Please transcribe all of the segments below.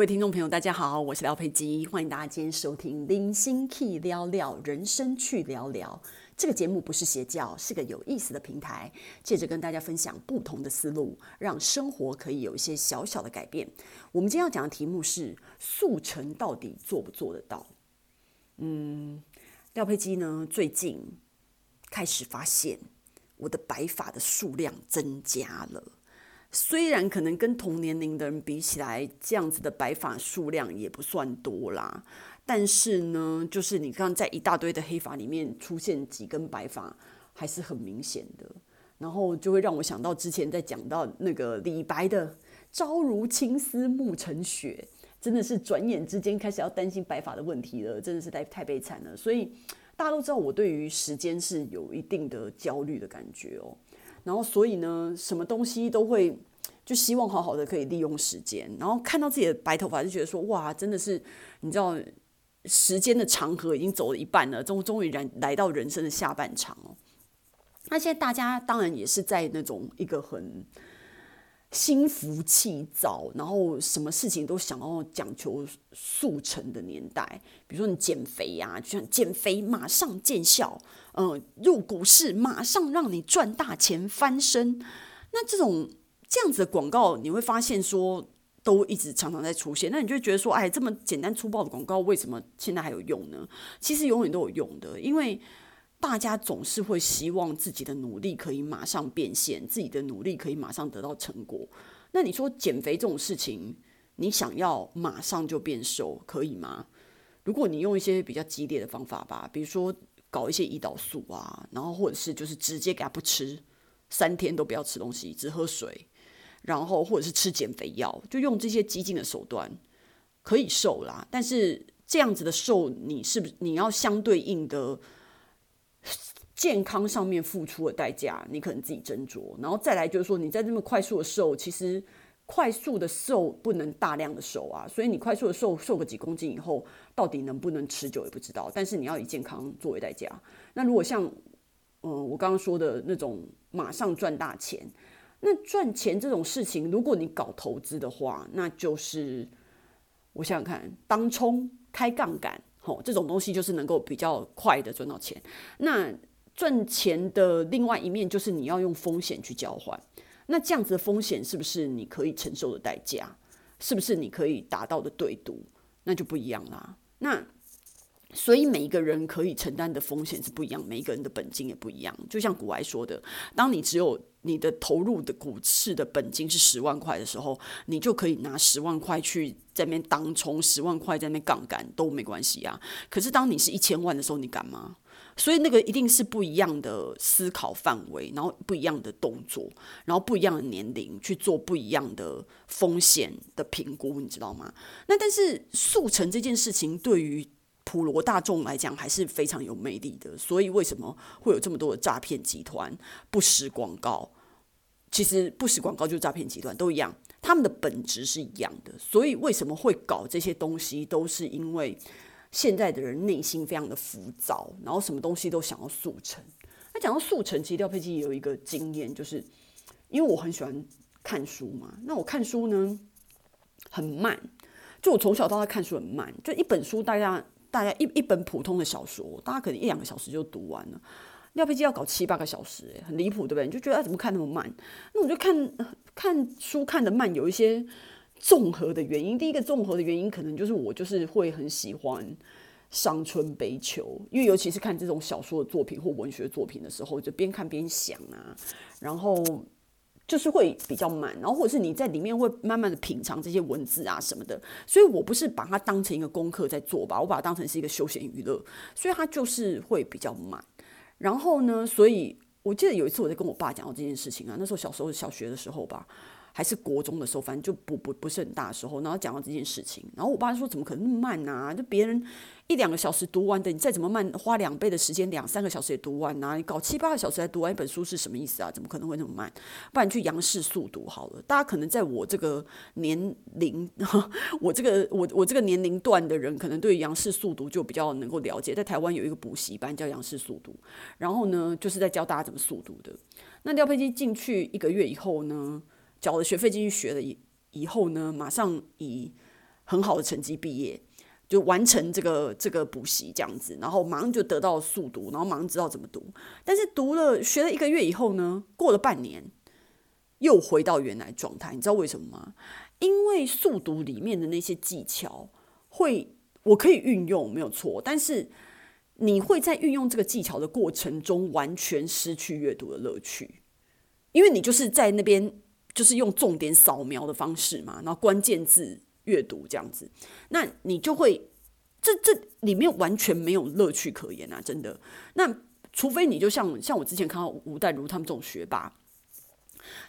各位听众朋友，大家好，我是廖佩基，欢迎大家今天收听《零星 Key 聊聊人生去聊聊》这个节目，不是邪教，是个有意思的平台，借着跟大家分享不同的思路，让生活可以有一些小小的改变。我们今天要讲的题目是：速成到底做不做得到？嗯，廖佩基呢，最近开始发现我的白发的数量增加了。虽然可能跟同年龄的人比起来，这样子的白发数量也不算多啦，但是呢，就是你刚在一大堆的黑发里面出现几根白发，还是很明显的。然后就会让我想到之前在讲到那个李白的“朝如青丝暮成雪”，真的是转眼之间开始要担心白发的问题了，真的是太太悲惨了。所以大家都知道我对于时间是有一定的焦虑的感觉哦。然后，所以呢，什么东西都会就希望好好的可以利用时间。然后看到自己的白头发，就觉得说，哇，真的是，你知道，时间的长河已经走了一半了，终终于然来到人生的下半场哦。那现在大家当然也是在那种一个很。心浮气躁，然后什么事情都想要讲求速成的年代，比如说你减肥呀、就像减肥马上见效，嗯、入股市马上让你赚大钱翻身。那这种这样子的广告，你会发现说都一直常常在出现。那你就觉得说，哎，这么简单粗暴的广告，为什么现在还有用呢？其实永远都有用的，因为。大家总是会希望自己的努力可以马上变现，自己的努力可以马上得到成果。那你说减肥这种事情，你想要马上就变瘦，可以吗？如果你用一些比较激烈的方法吧，比如说搞一些胰岛素啊，然后或者是就是直接给他不吃，三天都不要吃东西，只喝水，然后或者是吃减肥药，就用这些激进的手段可以瘦啦。但是这样子的瘦，你是不是你要相对应的？健康上面付出的代价，你可能自己斟酌。然后再来就是说，你在这么快速的瘦，其实快速的瘦不能大量的瘦啊。所以你快速的瘦，瘦个几公斤以后，到底能不能持久也不知道。但是你要以健康作为代价。那如果像，嗯、我刚刚说的那种马上赚大钱，那赚钱这种事情，如果你搞投资的话，那就是我想想看，当冲、开杠杆，吼，这种东西就是能够比较快的赚到钱。那赚钱的另外一面就是你要用风险去交换，那这样子的风险是不是你可以承受的代价？是不是你可以达到的对赌？那就不一样啦。那所以每一个人可以承担的风险是不一样，每一个人的本金也不一样。就像古来说的，当你只有你的投入的股市的本金是十万块的时候，你就可以拿十万块去在那边当冲，十万块在那边杠杆都没关系啊。可是当你是一千万的时候，你敢吗？所以那个一定是不一样的思考范围，然后不一样的动作，然后不一样的年龄去做不一样的风险的评估，你知道吗？那但是速成这件事情对于普罗大众来讲还是非常有魅力的。所以为什么会有这么多的诈骗集团不实广告？其实不实广告就是诈骗集团都一样，他们的本质是一样的。所以为什么会搞这些东西，都是因为。现在的人内心非常的浮躁，然后什么东西都想要速成。那讲到速成，其实廖佩基也有一个经验，就是因为我很喜欢看书嘛。那我看书呢很慢，就我从小到大看书很慢，就一本书大家大家一一本普通的小说，大家可能一两个小时就读完了。廖佩基要搞七八个小时，欸，很离谱，对不对？你就觉得他怎么看那么慢？那我就看看书看得慢，有一些。综合的原因，第一个综合的原因可能就是我就是会很喜欢伤春悲秋，因为尤其是看这种小说的作品或文学作品的时候，就边看边想啊，然后就是会比较慢，然后或者是你在里面会慢慢的品尝这些文字啊什么的，所以我不是把它当成一个功课在做吧，我把它当成是一个休闲娱乐，所以它就是会比较慢。然后呢，所以我记得有一次我在跟我爸讲到这件事情啊，那时候小时候小学的时候吧。还是国中的时候，反正就不不不是很大的时候，然后讲到这件事情，然后我爸说：“怎么可能那么慢啊？就别人一两个小时读完的，你再怎么慢，花两倍的时间，两三个小时也读完啊？你搞七八个小时才读完一本书是什么意思啊？怎么可能会那么慢？不然去杨氏速读好了。大家可能在我这个年龄，我这个我我这个年龄段的人，可能对杨氏速读就比较能够了解。在台湾有一个补习班叫杨氏速读，然后呢，就是在教大家怎么速读的。那廖佩基进去一个月以后呢？”缴了学费进去学了以以后呢，马上以很好的成绩毕业，就完成这个这个补习这样子，然后马上就得到速读，然后马上知道怎么读。但是读了学了一个月以后呢，过了半年，又回到原来状态。你知道为什么吗？因为速读里面的那些技巧会，我可以运用没有错，但是你会在运用这个技巧的过程中完全失去阅读的乐趣，因为你就是在那边就是用重点扫描的方式嘛，然后关键字阅读这样子，那你就会这这里面完全没有乐趣可言啊！真的，那除非你就像像我之前看到吴淡如他们这种学霸。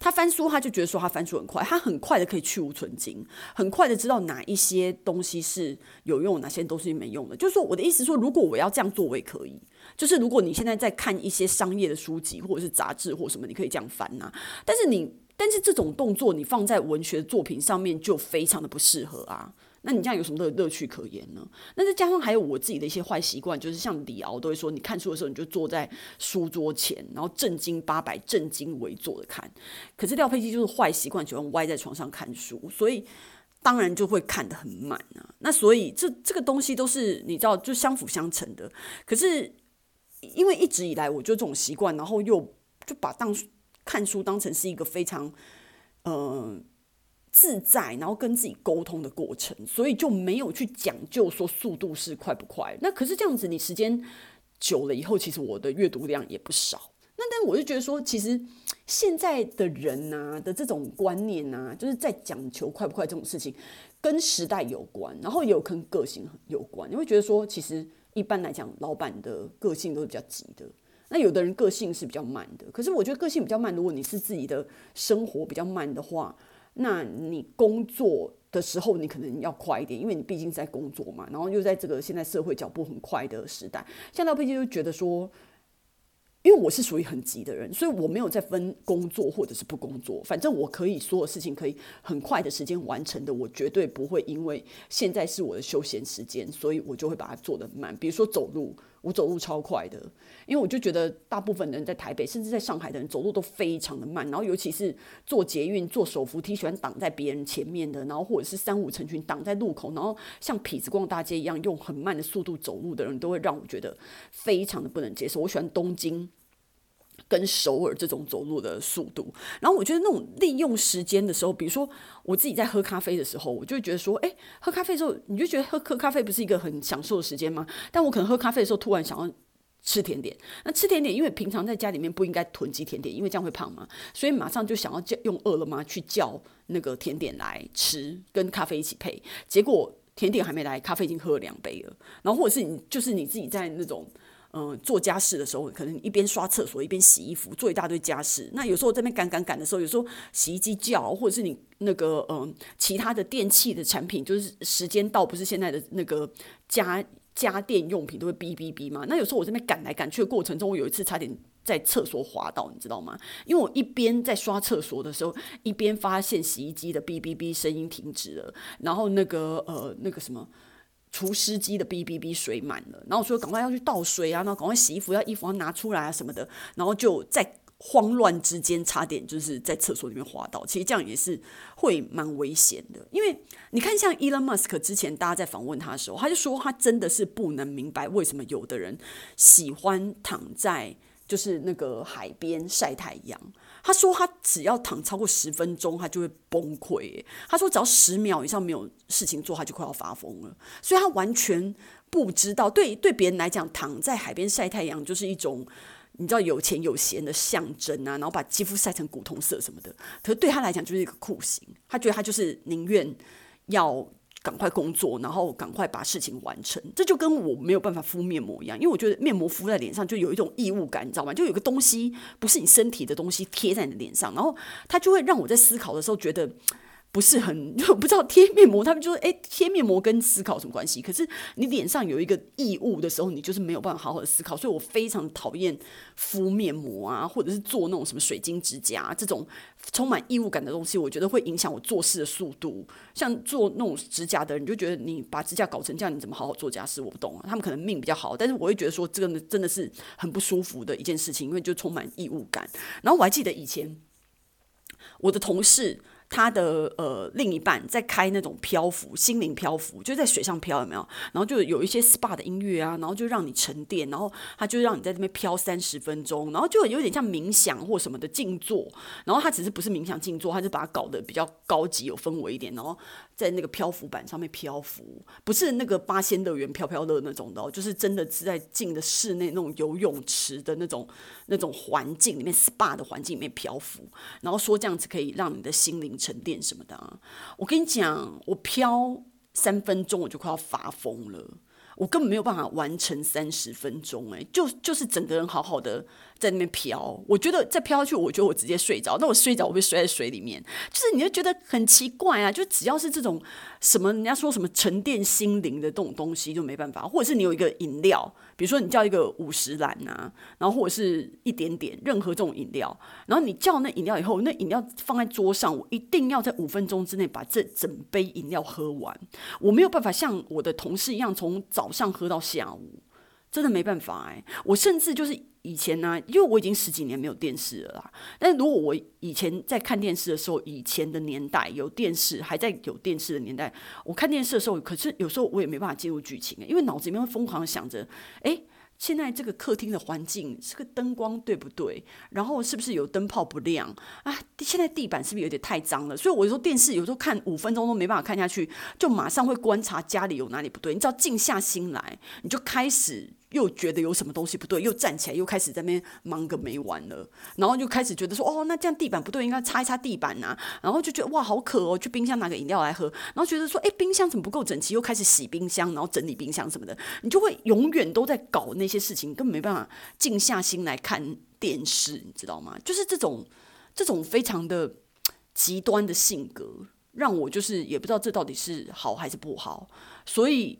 他翻书，他就觉得说他翻书很快，他很快的可以去无存菁，很快的知道哪一些东西是有用，哪些东西没用的。就是说，我的意思说，如果我要这样做，我也可以。就是如果你现在在看一些商业的书籍或者是杂志或什么，你可以这样翻呐。但是你，但是这种动作你放在文学作品上面就非常的不适合啊。那你这样有什么乐乐趣可言呢？那再加上还有我自己的一些坏习惯，就是像李敖都会说，你看书的时候你就坐在书桌前，然后正经八百、正襟危坐的看。可是廖佩基就是坏习惯，喜欢歪在床上看书，所以当然就会看得很慢啊。那所以这这个东西都是你知道，就相辅相成的。可是因为一直以来我就这种习惯，然后又就把当看书当成是一个非常嗯。呃自在，然后跟自己沟通的过程，所以就没有去讲究说速度是快不快。那可是这样子，你时间久了以后，其实我的阅读量也不少。那但我就觉得说，其实现在的人呐、的这种观念呐、啊，就是在讲求快不快这种事情，跟时代有关，然后也有跟个性有关。你会觉得说，其实一般来讲，老板的个性都是比较急的。那有的人个性是比较慢的。可是我觉得个性比较慢，如果你是自己的生活比较慢的话，那你工作的时候，你可能要快一点，因为你毕竟在工作嘛，然后又在这个现在社会脚步很快的时代，像到佩基就觉得说。因为我是属于很急的人，所以我没有在分工作或者是不工作，反正我可以所有事情可以很快的时间完成的，我绝对不会因为现在是我的休闲时间，所以我就会把它做得慢。比如说走路，我走路超快的，因为我就觉得大部分人在台北甚至在上海的人走路都非常的慢，然后尤其是坐捷运、坐手扶梯喜欢挡在别人前面的，然后或者是三五成群挡在路口，然后像痞子逛大街一样用很慢的速度走路的人，都会让我觉得非常的不能接受。我喜欢东京。跟首尔这种走路的速度，然后我觉得那种利用时间的时候，比如说我自己在喝咖啡的时候，我就会觉得说，哎，喝咖啡的时候，你就觉得喝喝咖啡不是一个很享受的时间吗？但我可能喝咖啡的时候，突然想要吃甜点。那吃甜点，因为平常在家里面不应该囤积甜点，因为这样会胖嘛，所以马上就想要叫用饿了么去叫那个甜点来吃，跟咖啡一起配。结果甜点还没来，咖啡已经喝了两杯了。然后或者是你就是你自己在那种。嗯、做家事的时候，可能一边刷厕所一边洗衣服，做一大堆家事。那有时候在那边赶赶赶的时候，有时候洗衣机叫，或者是你那个嗯、其他的电器的产品，就是时间到，不是现在的那个家家电用品都会哔哔哔嘛。那有时候我这边赶来赶去的过程中，我有一次差点在厕所滑倒，你知道吗？因为我一边在刷厕所的时候，一边发现洗衣机的哔哔哔声音停止了，然后那个呃那个什么。除湿机的哔哔哔水满了，然后我说赶快要去倒水啊，然后赶快洗衣服，要衣服要拿出来啊什么的，然后就在慌乱之间差点就是在厕所里面滑倒。其实这样也是会蛮危险的，因为你看像 Elon Musk 之前大家在访问他的时候，他就说他真的是不能明白为什么有的人喜欢躺在就是那个海边晒太阳。他说他只要躺超过十分钟，他就会崩溃。他说只要十秒以上没有事情做，他就快要发疯了。所以他完全不知道，对对别人来讲，躺在海边晒太阳就是一种你知道有钱有闲的象征啊，然后把肌肤晒成古铜色什么的。可是对他来讲就是一个酷刑，他觉得他就是宁愿要。赶快工作，然后赶快把事情完成。这就跟我没有办法敷面膜一样，因为我觉得面膜敷在脸上就有一种异物感，你知道吗？就有个东西不是你身体的东西贴在你的脸上，然后它就会让我在思考的时候觉得。不是很我 不知道贴面膜，他们就说：“诶，贴面膜跟思考什么关系？”可是你脸上有一个异物的时候，你就是没有办法好好的思考。所以我非常讨厌敷面膜啊，或者是做那种什么水晶指甲这种充满异物感的东西，我觉得会影响我做事的速度。像做那种指甲的人，就觉得你把指甲搞成这样，你怎么好好做家事？我不懂啊。他们可能命比较好，但是我会觉得说这个真的是很不舒服的一件事情，因为就充满异物感。然后我还记得以前我的同事。他的呃另一半在开那种漂浮心灵漂浮，就在水上漂，有没有？然后就有一些 SPA 的音乐啊，然后就让你沉淀，然后他就让你在这边漂三十分钟，然后就有点像冥想或什么的静坐，然后他只是不是冥想静坐，他就把它搞得比较高级有氛围一点，然后在那个漂浮板上面漂浮，不是那个八仙乐园飘飘乐那种的，就是真的是在进的室内那种游泳池的那种那种环境里面 SPA 的环境里面漂浮，然后说这样子可以让你的心灵沉淀什么的啊。我跟你讲，我漂三分钟我就快要发疯了，我根本没有办法完成三十分钟，哎，就就是整个人好好的。在那边飘，我觉得再飘下去，我觉得我直接睡着。那我睡着，我会摔在水里面。就是你就觉得很奇怪啊，就只要是这种什么人家说什么沉淀心灵的这种东西，就没办法。或者是你有一个饮料，比如说你叫一个五十岚啊，然后或者是一点点任何这种饮料，然后你叫那饮料以后，那饮料放在桌上，我一定要在五分钟之内把这整杯饮料喝完。我没有办法像我的同事一样从早上喝到下午，真的没办法哎、我甚至就是。以前呢、因为我已经十几年没有电视了啦。但是如果我以前在看电视的时候，以前的年代有电视，还在有电视的年代，我看电视的时候，可是有时候我也没办法进入剧情，因为脑子里面会疯狂的想着，哎。现在这个客厅的环境，这个灯光对不对？然后是不是有灯泡不亮啊？现在地板是不是有点太脏了？所以我说电视有时候看五分钟都没办法看下去，就马上会观察家里有哪里不对。你只要静下心来，你就开始又觉得有什么东西不对，又站起来又开始在那边忙个没完了。然后就开始觉得说，哦，那这样地板不对，应该擦一擦地板呐、然后就觉得哇，好渴哦，去冰箱拿个饮料来喝。然后觉得说，哎，冰箱怎么不够整齐？又开始洗冰箱，然后整理冰箱什么的。你就会永远都在搞那。些事情根本没办法静下心来看电视，你知道吗？就是这种这种非常的极端的性格，让我就是也不知道这到底是好还是不好。所以，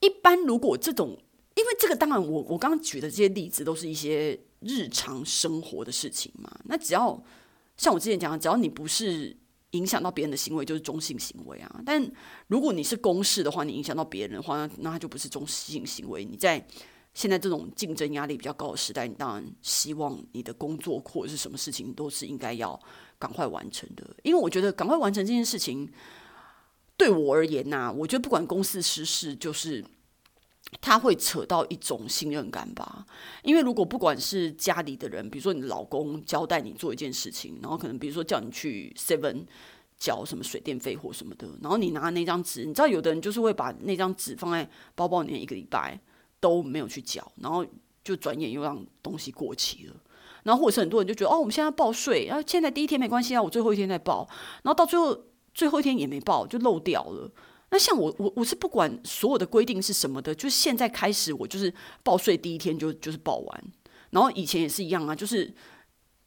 一般如果这种，因为这个当然我我刚刚举的这些例子都是一些日常生活的事情嘛。那只要像我之前讲的，只要你不是。影响到别人的行为就是中性行为啊，但如果你是公事的话，你影响到别人的话，那那他就不是中性行为。你在现在这种竞争压力比较高的时代，你当然希望你的工作或者是什么事情都是应该要赶快完成的，因为我觉得赶快完成这件事情对我而言呐、我觉得不管公司私事，就是。他会扯到一种信任感吧，因为如果不管是家里的人，比如说你老公交代你做一件事情，然后可能比如说叫你去 Seven 缴什么水电费或什么的，然后你拿那张纸，你知道有的人就是会把那张纸放在包包里面一个礼拜都没有去缴，然后就转眼又让东西过期了，然后或者是很多人就觉得哦，我们现在报税，然后现在第一天没关系啊，我最后一天再报，然后到最后最后一天也没报，就漏掉了。那像我我我是不管所有的规定是什么的，就现在开始我就是报税第一天就就是报完，然后以前也是一样啊，就是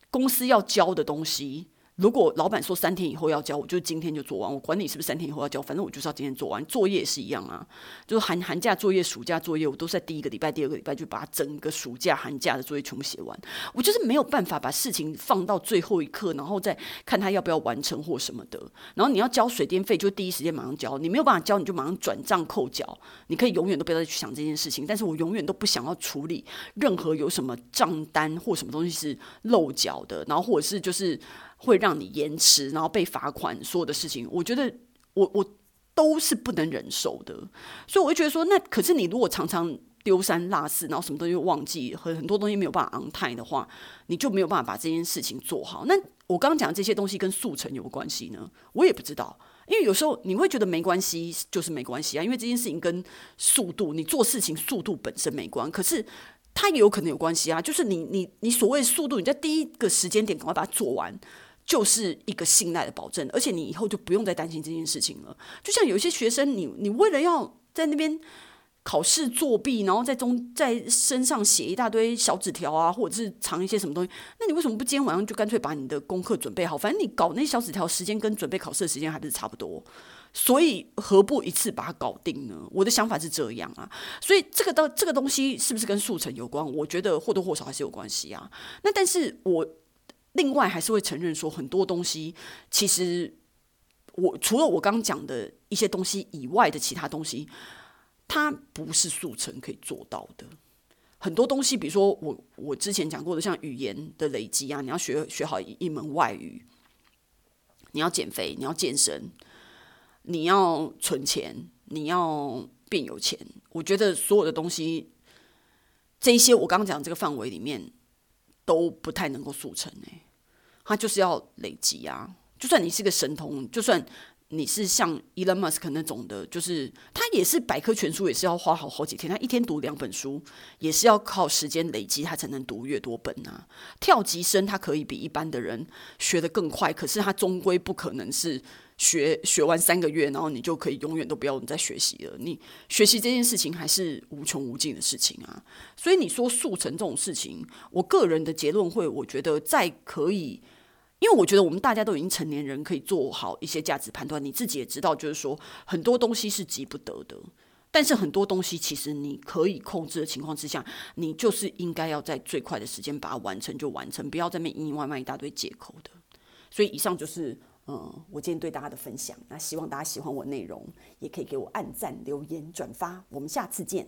公司要交的东西。如果老板说三天以后要交，我就今天就做完。我管你是不是三天以后要交，反正我就是要今天做完。作业也是一样啊，就是寒寒假作业、暑假作业，我都是在第一个礼拜、第二个礼拜就把整个暑假、寒假的作业全部写完。我就是没有办法把事情放到最后一刻，然后再看他要不要完成或什么的。然后你要交水电费，就第一时间马上交。你没有办法交，你就马上转账扣缴。你可以永远都不要再去想这件事情。但是我永远都不想要处理任何有什么账单或什么东西是漏缴的，然后或者是就是。会让你延迟，然后被罚款，所有的事情，我觉得我我都是不能忍受的，所以我就觉得说，那可是你如果常常丢三落四，然后什么东西忘记，和很多东西没有办法 on time 的话，你就没有办法把这件事情做好。那我刚刚讲这些东西跟速成有关系呢？我也不知道，因为有时候你会觉得没关系，就是没关系啊，因为这件事情跟速度，你做事情速度本身没关，可是它也有可能有关系啊，就是你你你所谓速度，你在第一个时间点赶快把它做完。就是一个信赖的保证，而且你以后就不用再担心这件事情了。就像有一些学生，你你为了要在那边考试作弊，然后在中在身上写一大堆小纸条啊，或者是藏一些什么东西，那你为什么不今天晚上就干脆把你的功课准备好？反正你搞那些小纸条时间跟准备考试的时间还不是差不多，所以何不一次把它搞定呢？我的想法是这样啊。所以这个到这个东西是不是跟速成有关？我觉得或多或少还是有关系啊。那但是我。另外还是会承认说，很多东西其实我除了我刚讲的一些东西以外的其他东西，它不是速成可以做到的。很多东西，比如说我我之前讲过的，像语言的累积啊，你要学学好一,一门外语，你要减肥，你要健身，你要存钱，你要变有钱。我觉得所有的东西，这一些我刚刚讲这个范围里面都不太能够速成诶，它就是要累积啊。就算你是个神童，就算。你是像 Elon Musk 那种的，就是他也是百科全书，也是要花好好几天。他一天读两本书，也是要靠时间累积，他才能读越多本啊。跳级生他可以比一般的人学得更快，可是他终归不可能是学学完三个月，然后你就可以永远都不要再学习了。你学习这件事情还是无穷无尽的事情啊。所以你说速成这种事情，我个人的结论会，我觉得再可以。因为我觉得我们大家都已经成年人，可以做好一些价值判断。你自己也知道，就是说很多东西是急不得的，但是很多东西其实你可以控制的情况之下，你就是应该要在最快的时间把它完成就完成，不要在那边阴阴歪歪一大堆借口的。所以以上就是嗯，我今天对大家的分享。那希望大家喜欢我内容，也可以给我按赞、留言、转发。我们下次见。